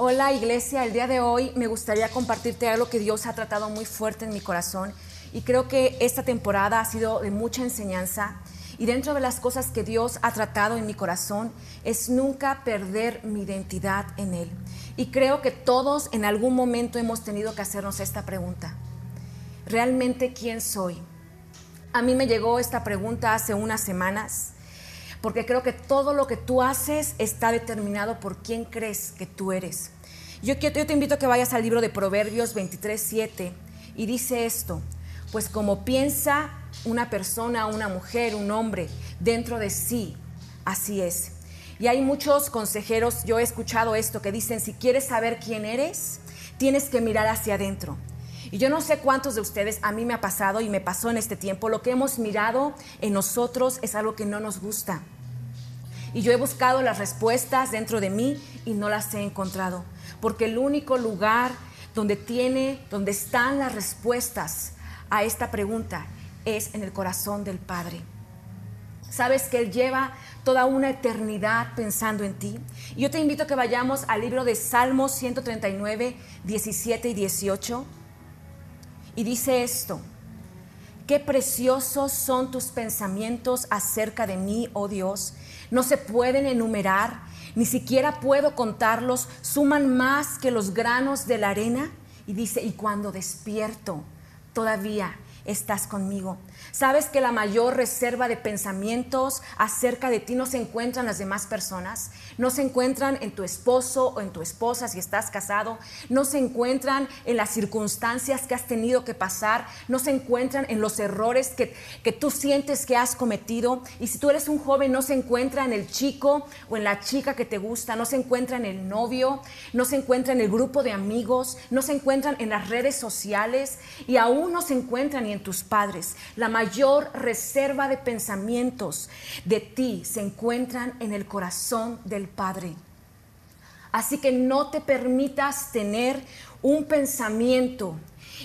Hola iglesia, el día de hoy me gustaría compartirte algo que Dios ha tratado muy fuerte en mi corazón y creo que esta temporada ha sido de mucha enseñanza y dentro de las cosas que Dios ha tratado en mi corazón es nunca perder mi identidad en Él. Y creo que todos en algún momento hemos tenido que hacernos esta pregunta. ¿Realmente quién soy? A mí me llegó esta pregunta hace unas semanas porque creo que todo lo que tú haces está determinado por quién crees que tú eres. Yo, te invito a que vayas al libro de Proverbios 23, 7 y dice esto, pues como piensa una persona, una mujer, un hombre dentro de sí, así es. Y hay muchos consejeros, yo he escuchado esto, que dicen, si quieres saber quién eres, tienes que mirar hacia adentro. Y yo no sé cuántos de ustedes, a mí me ha pasado y me pasó en este tiempo, lo que hemos mirado en nosotros es algo que no nos gusta. Y yo he buscado las respuestas dentro de mí y no las he encontrado, porque el único lugar donde tiene, donde están las respuestas a esta pregunta es en el corazón del Padre. Sabes que Él lleva toda una eternidad pensando en ti. Y yo te invito a que vayamos al libro de Salmos 139, 17 y 18. Y dice esto, qué preciosos son tus pensamientos acerca de mí, oh Dios. No se pueden enumerar, ni siquiera puedo contarlos, suman más que los granos de la arena. Y dice, y cuando despierto, todavía estás conmigo. ¿Sabes que la mayor reserva de pensamientos acerca de ti no se encuentran las demás personas? No se encuentran en tu esposo o en tu esposa si estás casado. No se encuentran en las circunstancias que has tenido que pasar. No se encuentran en los errores que, que tú sientes que has cometido. Y si tú eres un joven, no se encuentra en el chico o en la chica que te gusta. No se encuentra en el novio. No se encuentra en el grupo de amigos. No se encuentran en las redes sociales. Y aún no se encuentran ni en tus padres. La mayor reserva de pensamientos de ti se encuentran en el corazón del Padre. Así que no te permitas tener un pensamiento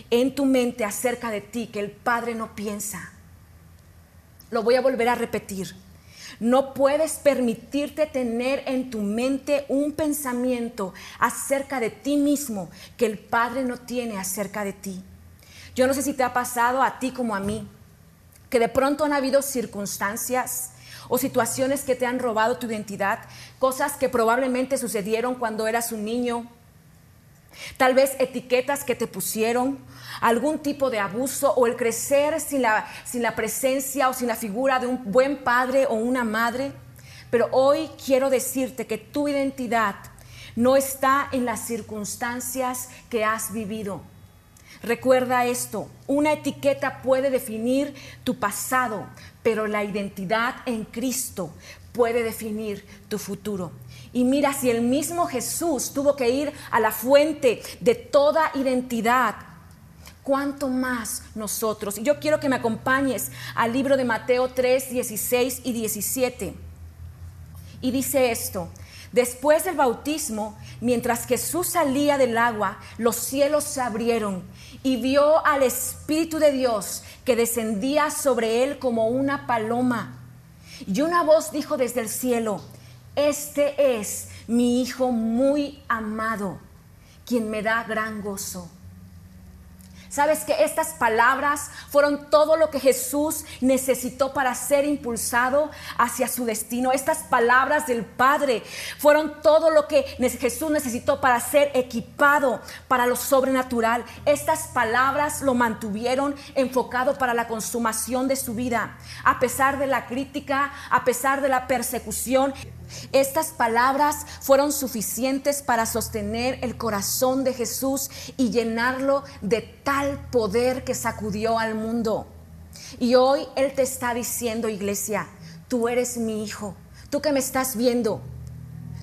en tu mente acerca de ti que el Padre no piensa. Lo voy a volver a repetir. No puedes permitirte tener en tu mente un pensamiento acerca de ti mismo que el Padre no tiene acerca de ti. Yo no sé si te ha pasado a ti como a mí, que de pronto han habido circunstancias o situaciones que te han robado tu identidad, cosas que probablemente sucedieron cuando eras un niño, tal vez etiquetas que te pusieron, algún tipo de abuso o el crecer sin la, sin la presencia o sin la figura de un buen padre o una madre. Pero hoy quiero decirte que tu identidad no está en las circunstancias que has vivido Recuerda esto, una etiqueta puede definir tu pasado, pero la identidad en Cristo puede definir tu futuro. Y mira, si el mismo Jesús tuvo que ir a la fuente de toda identidad, ¿cuánto más nosotros? Y yo quiero que me acompañes al libro de Mateo 3, 16 y 17. Y dice esto, Después del bautismo, mientras Jesús salía del agua, los cielos se abrieron y vio al Espíritu de Dios que descendía sobre él como una paloma. Y una voz dijo desde el cielo, este es mi Hijo muy amado, quien me da gran gozo. Sabes que estas palabras fueron todo lo que Jesús necesitó para ser impulsado hacia su destino. Estas palabras del Padre fueron todo lo que Jesús necesitó para ser equipado para lo sobrenatural. Estas palabras lo mantuvieron enfocado para la consumación de su vida. A pesar de la crítica, a pesar de la persecución, estas palabras fueron suficientes para sostener el corazón de Jesús y llenarlo de tal poder que sacudió al mundo. Y hoy Él te está diciendo, iglesia, tú eres mi hijo, tú que me estás viendo,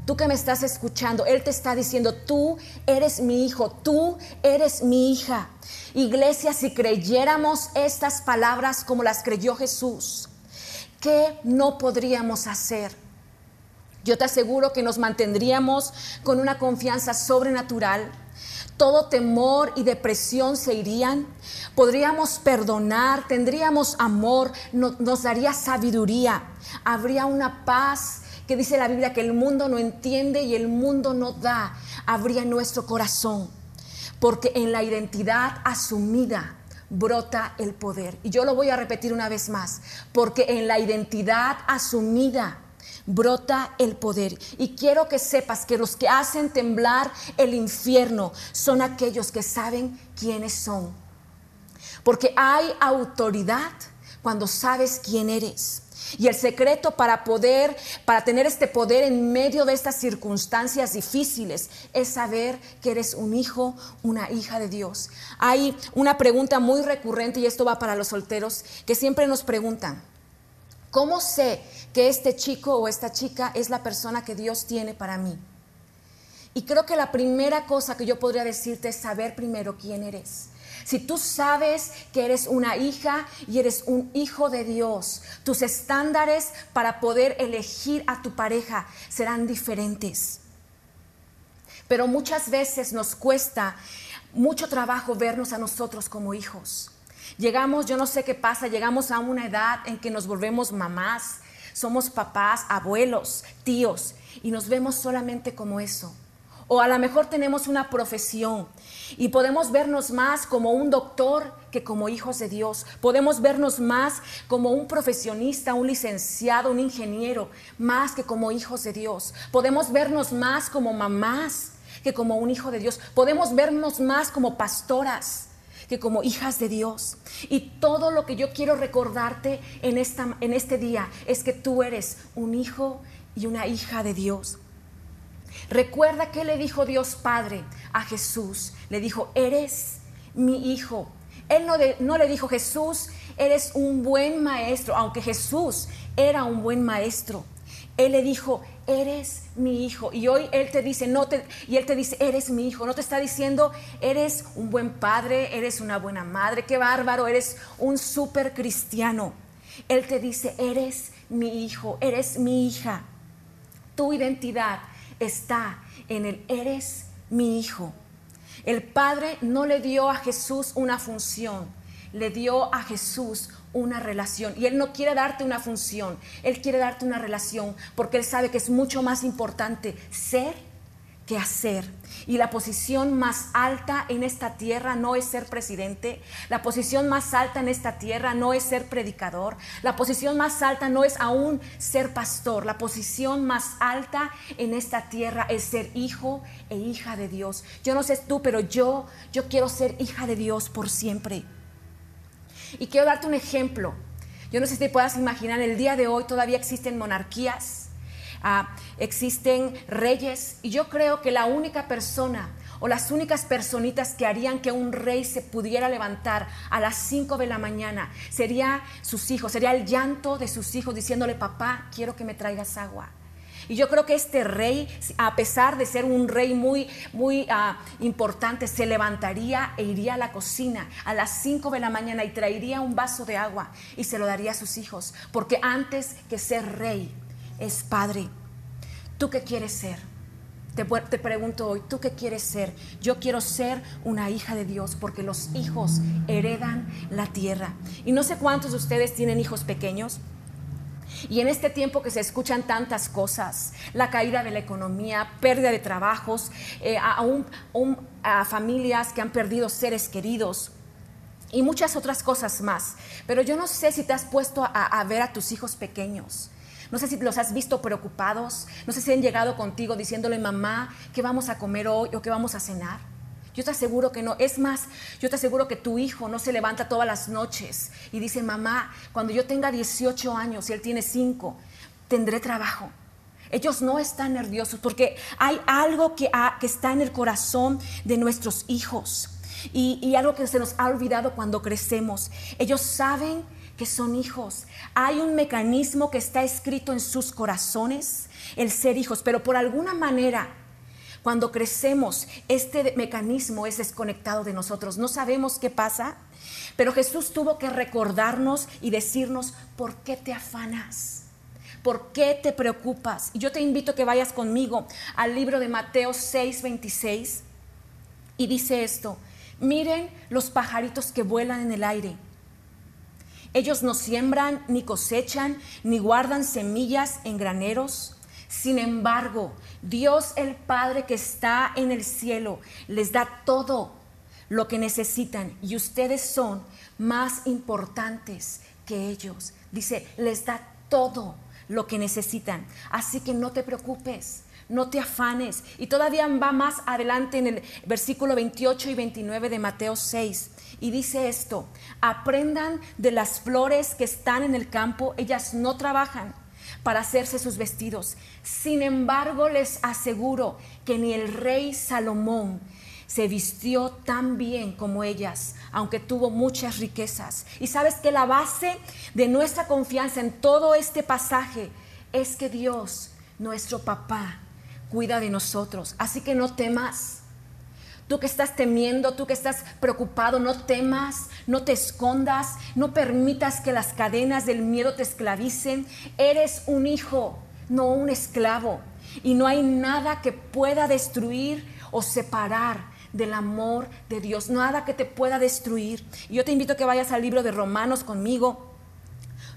tú que me estás escuchando, Él te está diciendo, tú eres mi hijo, tú eres mi hija. Iglesia, si creyéramos estas palabras como las creyó Jesús, ¿qué no podríamos hacer? Yo te aseguro que nos mantendríamos con una confianza sobrenatural. Todo temor y depresión se irían. Podríamos perdonar, tendríamos amor, nos daría sabiduría. Habría una paz que dice la Biblia que el mundo no entiende y el mundo no da, habría nuestro corazón. Porque en la identidad asumida brota el poder. Y yo lo voy a repetir una vez más, porque en la identidad asumida brota el poder. Y quiero que sepas que los que hacen temblar el infierno son aquellos que saben quiénes son. Porque hay autoridad cuando sabes quién eres. Y el secreto para poder, para tener este poder en medio de estas circunstancias difíciles, es saber que eres un hijo, una hija de Dios. Hay una pregunta muy recurrente, y esto va para los solteros, que siempre nos preguntan, ¿cómo sé que este chico o esta chica es la persona que Dios tiene para mí? Y creo que la primera cosa que yo podría decirte es saber primero quién eres. Si tú sabes que eres una hija y eres un hijo de Dios, tus estándares para poder elegir a tu pareja serán diferentes. Pero muchas veces nos cuesta mucho trabajo vernos a nosotros como hijos. Llegamos, yo no sé qué pasa, llegamos a una edad en que nos volvemos mamás, somos papás, abuelos, tíos, y nos vemos solamente como eso. O a lo mejor tenemos una profesión y podemos vernos más como un doctor que como hijos de Dios. Podemos vernos más como un profesionista, un licenciado, un ingeniero, más que como hijos de Dios. Podemos vernos más como mamás que como un hijo de Dios. Podemos vernos más como pastoras que como hijas de Dios. Y todo lo que yo quiero recordarte en, esta, en este día es que tú eres un hijo y una hija de Dios. Recuerda que le dijo Dios Padre a Jesús. Le dijo, eres mi hijo. Él no, no, le dijo, Jesús, eres un buen maestro, aunque Jesús era un buen maestro. Él le dijo, eres mi hijo. Y hoy Él te dice, no te, y Él te dice, eres mi hijo. No te está diciendo, eres un buen padre, eres una buena madre, qué bárbaro, eres un súper cristiano. Él te dice, eres mi hijo, eres mi hija. Tu identidad está en el eres mi hijo. El Padre no le dio a Jesús una función, le dio a Jesús una relación. Y Él no quiere darte una función, Él quiere darte una relación porque Él sabe que es mucho más importante ser que hacer. Y la posición más alta en esta tierra no es ser presidente, la posición más alta en esta tierra no es ser predicador, la posición más alta no es aún ser pastor, la posición más alta en esta tierra es ser hijo e hija de Dios. Yo no sé tú, pero yo yo quiero ser hija de Dios por siempre. Y quiero darte un ejemplo. Yo no sé si te puedas imaginar, el día de hoy todavía existen monarquías Ah, existen reyes y yo creo que la única persona o las únicas personitas que harían que un rey se pudiera levantar a las 5 de la mañana sería sus hijos, sería el llanto de sus hijos diciéndole, papá, quiero que me traigas agua. Y yo creo que este rey, a pesar de ser un rey muy, muy ah, importante, se levantaría e iría a la cocina a las 5 de la mañana y traería un vaso de agua y se lo daría a sus hijos. Porque antes que ser rey, es Padre. ¿Tú qué quieres ser? Te, te, pregunto hoy, ¿tú qué quieres ser? Yo quiero ser una hija de Dios porque los hijos heredan la tierra. Y no sé cuántos de ustedes tienen hijos pequeños. Y en este tiempo que se escuchan tantas cosas, la caída de la economía, pérdida de trabajos, eh, a, familias que han perdido seres queridos y muchas otras cosas más. Pero yo no sé si te has puesto a ver a tus hijos pequeños. No sé si los has visto preocupados, no sé si han llegado contigo diciéndole, mamá, ¿qué vamos a comer hoy o qué vamos a cenar? Yo te aseguro que no. Es más, yo te aseguro que tu hijo no se levanta todas las noches y dice, mamá, cuando yo tenga 18 años y él tiene 5, tendré trabajo. Ellos no están nerviosos porque hay algo que, está en el corazón de nuestros hijos y algo que se nos ha olvidado cuando crecemos. Ellos saben que son hijos. Hay un mecanismo que está escrito en sus corazones, el ser hijos, pero por alguna manera, cuando crecemos, este mecanismo es desconectado de nosotros. No sabemos qué pasa, pero Jesús tuvo que recordarnos y decirnos, ¿por qué te afanas? ¿Por qué te preocupas? Y yo te invito a que vayas conmigo al libro de Mateo 6, 26 y dice esto, miren los pajaritos que vuelan en el aire ellos no siembran, ni cosechan, ni guardan semillas en graneros. Sin embargo, Dios el Padre que está en el cielo les da todo lo que necesitan y ustedes son más importantes que ellos. Dice, les da todo lo que necesitan. Así que no te preocupes, no te afanes. Y todavía va más adelante en el versículo 28 y 29 de Mateo 6. Y dice esto, aprendan de las flores que están en el campo, ellas no trabajan para hacerse sus vestidos. Sin embargo, les aseguro que ni el rey Salomón se vistió tan bien como ellas, aunque tuvo muchas riquezas. Y sabes que la base de nuestra confianza en todo este pasaje es que Dios, nuestro papá, cuida de nosotros. Así que no temas. Tú que estás temiendo, tú que estás preocupado, no temas, no te escondas, no permitas que las cadenas del miedo te esclavicen. Eres un hijo, no un esclavo. Y no hay nada que pueda destruir o separar del amor de Dios, nada que te pueda destruir. Y yo te invito a que vayas al libro de Romanos conmigo,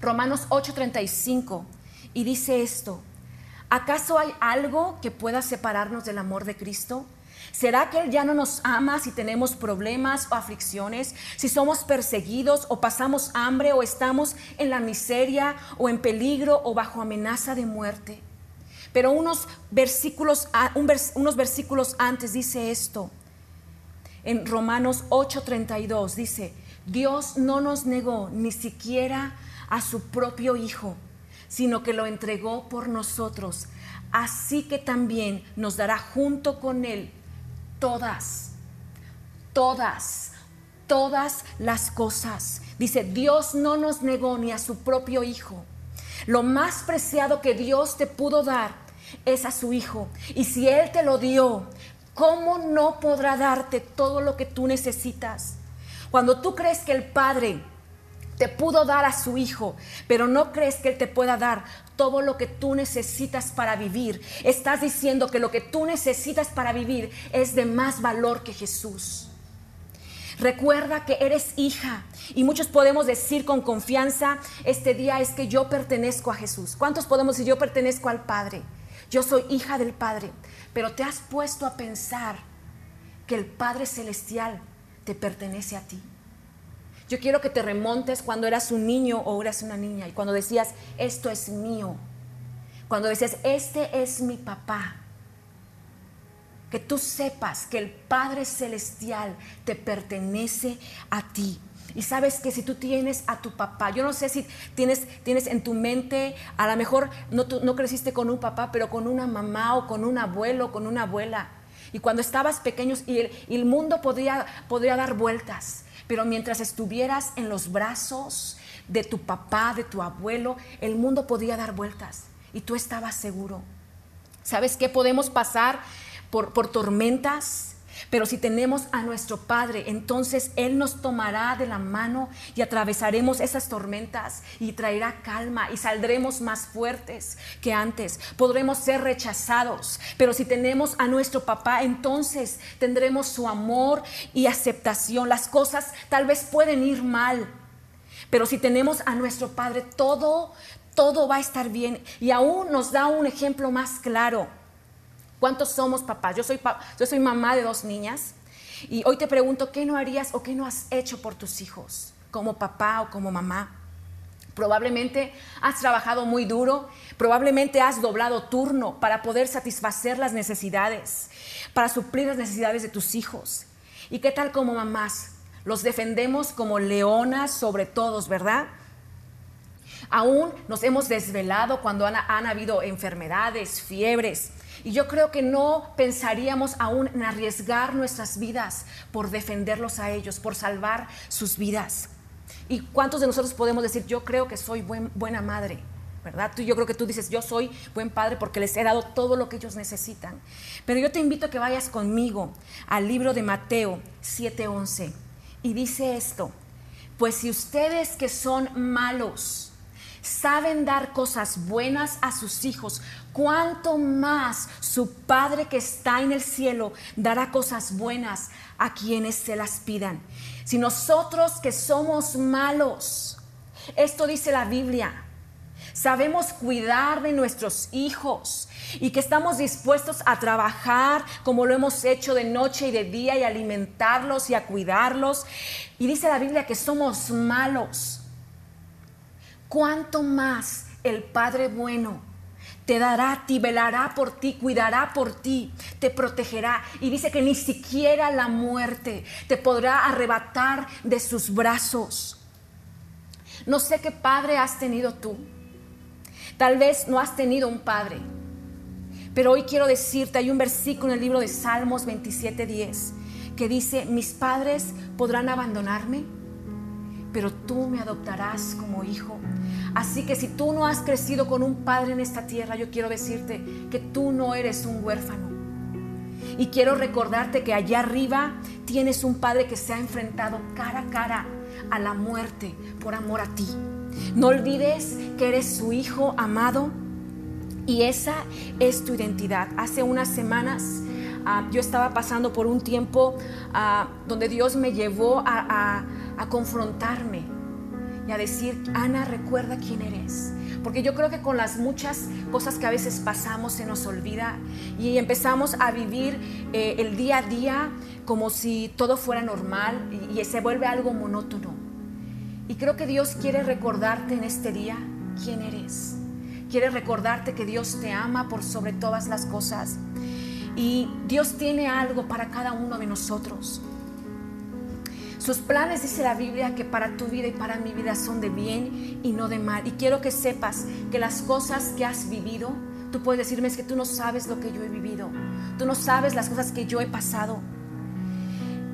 Romanos 8:35, y dice esto, ¿acaso hay algo que pueda separarnos del amor de Cristo? ¿Será que Él ya no nos ama si tenemos problemas o aflicciones? Si somos perseguidos o pasamos hambre o estamos en la miseria o en peligro o bajo amenaza de muerte? Pero unos versículos, unos versículos antes dice esto en Romanos 8:32 dice, Dios no nos negó ni siquiera a su propio Hijo, sino que lo entregó por nosotros. Así que también nos dará junto con Él todas, todas, todas las cosas. Dice, Dios no nos negó ni a su propio Hijo. Lo más preciado que Dios te pudo dar es a su Hijo. Y si Él te lo dio, ¿cómo no podrá darte todo lo que tú necesitas? Cuando tú crees que el Padre te pudo dar a su Hijo, pero no crees que Él te pueda dar todo lo que tú necesitas para vivir, estás diciendo que lo que tú necesitas para vivir es de más valor que Jesús. Recuerda que eres hija y muchos podemos decir con confianza, este día es que yo pertenezco a Jesús. ¿Cuántos podemos decir yo pertenezco al Padre? Yo soy hija del Padre. Pero te has puesto a pensar que el Padre Celestial te pertenece a ti. Yo quiero que te remontes cuando eras un niño o eras una niña y cuando decías, esto es mío. Cuando decías, este es mi papá. Que tú sepas que el Padre Celestial te pertenece a ti. Y sabes que si tú tienes a tu papá, yo no sé si tienes, tienes en tu mente, a lo mejor no, no creciste con un papá, pero con una mamá o con un abuelo, con una abuela. Y cuando estabas pequeños y el, mundo podría, podría dar vueltas, pero mientras estuvieras en los brazos de tu papá, de tu abuelo, el mundo podía dar vueltas y tú estabas seguro. ¿Sabes qué? Podemos pasar por, por tormentas, pero si tenemos a nuestro Padre, entonces Él nos tomará de la mano y atravesaremos esas tormentas y traerá calma y saldremos más fuertes que antes. Podremos ser rechazados, pero si tenemos a nuestro papá, entonces tendremos su amor y aceptación. Las cosas tal vez pueden ir mal, pero si tenemos a nuestro Padre, todo, todo va a estar bien. Y aún nos da un ejemplo más claro ¿Cuántos somos papás? Yo soy, yo soy mamá de dos niñas y hoy te pregunto, ¿qué no harías o qué no has hecho por tus hijos como papá o como mamá? Probablemente has trabajado muy duro, probablemente has doblado turno para poder satisfacer las necesidades, para suplir las necesidades de tus hijos. ¿Y qué tal como mamás? Los defendemos como leonas sobre todos, ¿verdad? Aún nos hemos desvelado cuando han habido enfermedades, fiebres, y yo creo que no pensaríamos aún en arriesgar nuestras vidas por defenderlos a ellos, por salvar sus vidas. ¿Y cuántos de nosotros podemos decir, yo creo que soy buena madre? ¿verdad? Yo creo que tú dices, yo soy buen padre porque les he dado todo lo que ellos necesitan. Pero yo te invito a que vayas conmigo al libro de Mateo 7:11 y dice esto, pues si ustedes que son malos saben dar cosas buenas a sus hijos, cuánto más su Padre que está en el cielo dará cosas buenas a quienes se las pidan. Si nosotros que somos malos, esto dice la Biblia, sabemos cuidar de nuestros hijos y que estamos dispuestos a trabajar como lo hemos hecho de noche y de día y alimentarlos y a cuidarlos. Y dice la Biblia que somos malos. ¿Cuánto más el Padre bueno te dará ti, velará por ti, cuidará por ti, te protegerá. Y dice que ni siquiera la muerte te podrá arrebatar de sus brazos. No sé qué padre has tenido tú. Tal vez no has tenido un padre. Pero hoy quiero decirte, hay un versículo en el libro de Salmos 27:10 que dice, mis padres podrán abandonarme, pero tú me adoptarás como hijo. Así que si tú no has crecido con un padre en esta tierra, yo quiero decirte que tú no eres un huérfano. Y quiero recordarte que allá arriba tienes un padre que se ha enfrentado cara a cara a la muerte por amor a ti. No olvides que eres su hijo amado y esa es tu identidad. Hace unas semanas ah, yo estaba pasando por un tiempo ah, donde Dios me llevó a confrontarme y a decir, Ana, recuerda quién eres. Porque yo creo que con las muchas cosas que a veces pasamos se nos olvida y empezamos a vivir eh, el día a día como si todo fuera normal y, y se vuelve algo monótono. Y creo que Dios quiere recordarte en este día quién eres. Quiere recordarte que Dios te ama por sobre todas las cosas. Y Dios tiene algo para cada uno de nosotros. Sus planes, dice la Biblia, que para tu vida y para mi vida son de bien y no de mal. Y quiero que sepas que las cosas que has vivido, tú puedes decirme es que tú no sabes lo que yo he vivido. Tú no sabes las cosas que yo he pasado.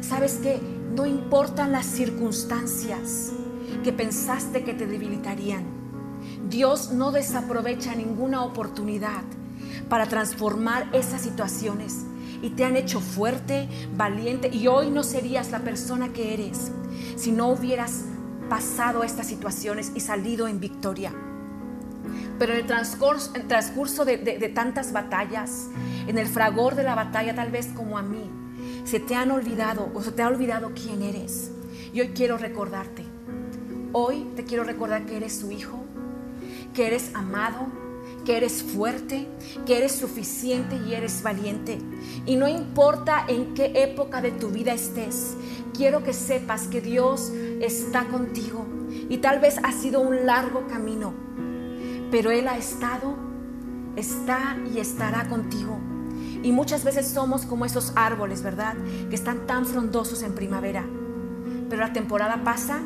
Sabes que no importan las circunstancias que pensaste que te debilitarían. Dios no desaprovecha ninguna oportunidad para transformar esas situaciones y te han hecho fuerte, valiente y hoy no serías la persona que eres si no hubieras pasado estas situaciones y salido en victoria. Pero en el transcurso, de, de tantas batallas, en el fragor de la batalla, tal vez como a mí, se te han olvidado o se te ha olvidado quién eres. Y hoy quiero recordarte. Hoy te quiero recordar que eres su hijo, que eres amado, que eres fuerte, que eres suficiente y eres valiente. Y no importa en qué época de tu vida estés, quiero que sepas que Dios está contigo. Y tal vez ha sido un largo camino, pero Él ha estado, está y estará contigo. Y muchas veces somos como esos árboles, ¿verdad? Que están tan frondosos en primavera. Pero la temporada pasa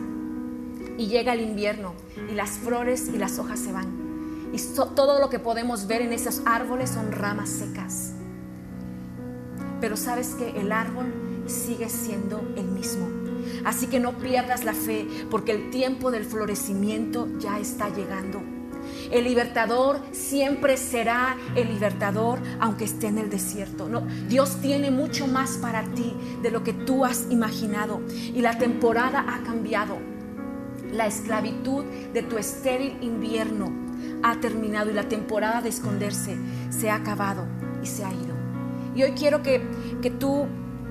y llega el invierno y las flores y las hojas se van y todo lo que podemos ver en esos árboles son ramas secas. Pero sabes que el árbol sigue siendo el mismo. Así que no pierdas la fe porque el tiempo del florecimiento ya está llegando. El libertador siempre será el libertador aunque esté en el desierto. No, Dios tiene mucho más para ti de lo que tú has imaginado y la temporada ha cambiado. La esclavitud de tu estéril invierno ha terminado y la temporada de esconderse se ha acabado y se ha ido. Y hoy quiero que, que, tú,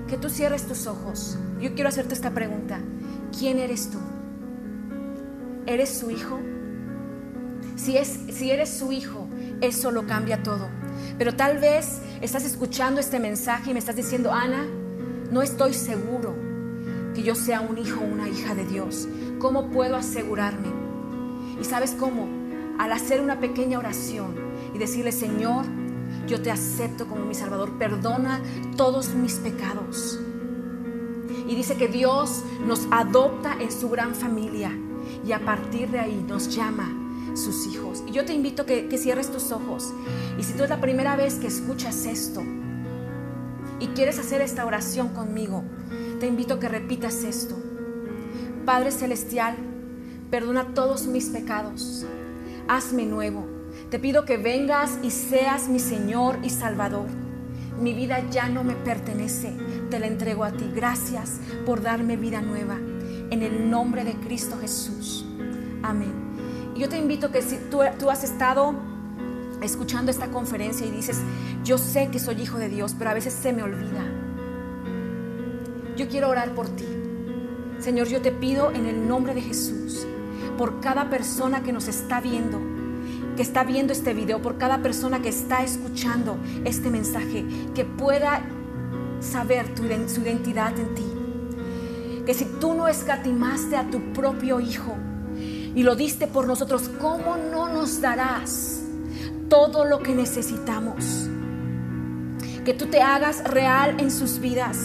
que tú cierres tus ojos. Yo quiero hacerte esta pregunta. ¿Quién eres tú? ¿Eres su hijo? Si, es, si eres su hijo, eso lo cambia todo. Pero tal vez estás escuchando este mensaje y me estás diciendo, Ana, no estoy seguro que yo sea un hijo o una hija de Dios. ¿Cómo puedo asegurarme? ¿Y sabes cómo? Al hacer una pequeña oración y decirle, Señor, yo te acepto como mi Salvador, perdona todos mis pecados. Y dice que Dios nos adopta en su gran familia y a partir de ahí nos llama sus hijos. Y yo te invito a que, cierres tus ojos. Y si tú es la primera vez que escuchas esto y quieres hacer esta oración conmigo, te invito a que repitas esto. Padre Celestial, perdona todos mis pecados hazme nuevo. Te pido que vengas y seas mi Señor y Salvador. Mi vida ya no me pertenece, te la entrego a ti. Gracias por darme vida nueva. En el nombre de Cristo Jesús. Amén. Y yo te invito que si tú, tú has estado escuchando esta conferencia y dices, yo sé que soy hijo de Dios, pero a veces se me olvida. Yo quiero orar por ti. Señor, yo te pido en el nombre de Jesús por cada persona que nos está viendo que está viendo este video, por cada persona que está escuchando este mensaje, que pueda saber su identidad en ti. Que si tú no escatimaste a tu propio Hijo y lo diste por nosotros, ¿cómo no nos darás todo lo que necesitamos? Que tú te hagas real en sus vidas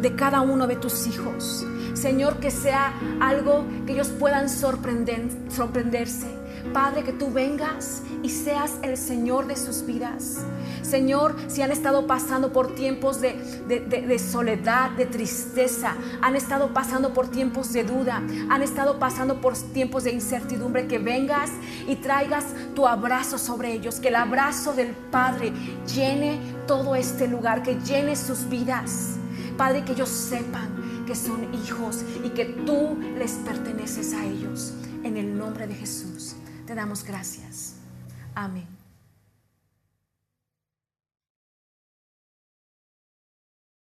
de cada uno de tus hijos. Señor, que sea algo que ellos puedan sorprender, sorprenderse Padre, que tú vengas y seas el Señor de sus vidas. Señor, si han estado pasando por tiempos de, soledad, de tristeza, han estado pasando por tiempos de duda, han estado pasando por tiempos de incertidumbre, que vengas y traigas tu abrazo sobre ellos, que el abrazo del Padre llene todo este lugar, que llene sus vidas. Padre, que ellos sepan que son hijos y que tú les perteneces a ellos. En el nombre de Jesús. Te damos gracias. Amén.